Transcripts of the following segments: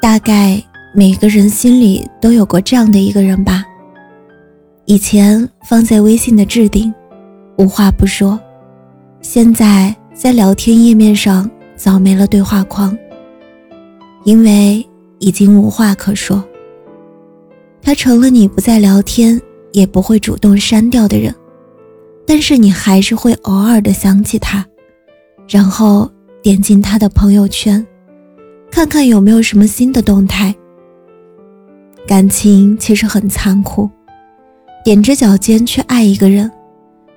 大概每个人心里都有过这样的一个人吧。以前放在微信的置顶，无话不说；现在在聊天页面上早没了对话框，因为已经无话可说。他成了你不再聊天也不会主动删掉的人，但是你还是会偶尔的想起他，然后点进他的朋友圈。看看有没有什么新的动态。感情其实很残酷，踮着脚尖去爱一个人，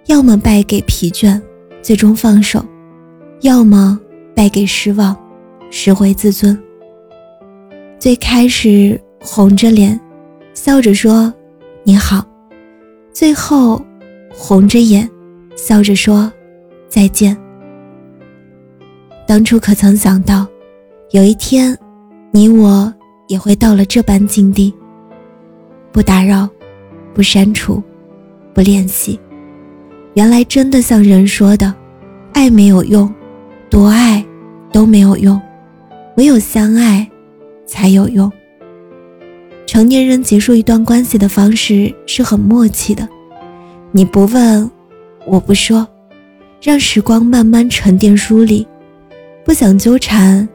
要么败给疲倦，最终放手；要么败给失望，拾回自尊。最开始红着脸，笑着说你好，最后红着眼，笑着说再见。当初可曾想到？有一天，你我也会到了这般境地。不打扰，不删除，不联系。原来真的像人说的，爱没有用，多爱都没有用，唯有相爱才有用。成年人结束一段关系的方式是很默契的，你不问，我不说，让时光慢慢沉淀梳理，不想纠缠。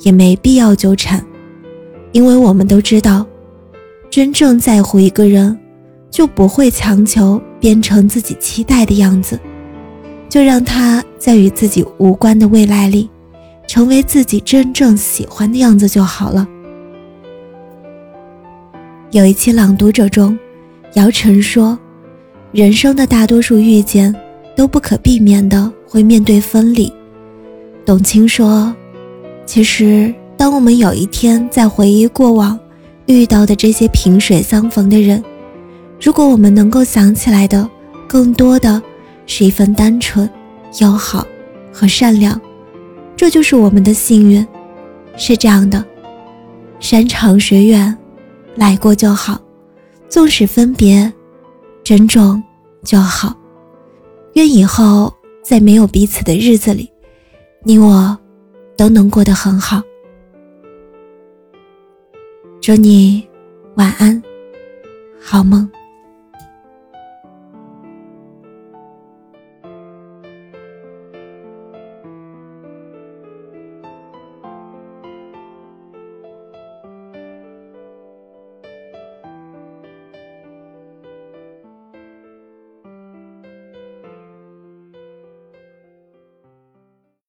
也没必要纠缠，因为我们都知道，真正在乎一个人，就不会强求变成自己期待的样子，就让他在与自己无关的未来里，成为自己真正喜欢的样子就好了。有一期《朗读者》中，姚晨说：“人生的大多数遇见，都不可避免的会面对分离。”董卿说。其实，当我们有一天在回忆过往遇到的这些萍水相逢的人，如果我们能够想起来的更多的是一份单纯、友好和善良，这就是我们的幸运。是这样的，山长水远，来过就好；纵使分别，珍重就好。愿以后在没有彼此的日子里，你我。都能过得很好。祝你晚安，好梦。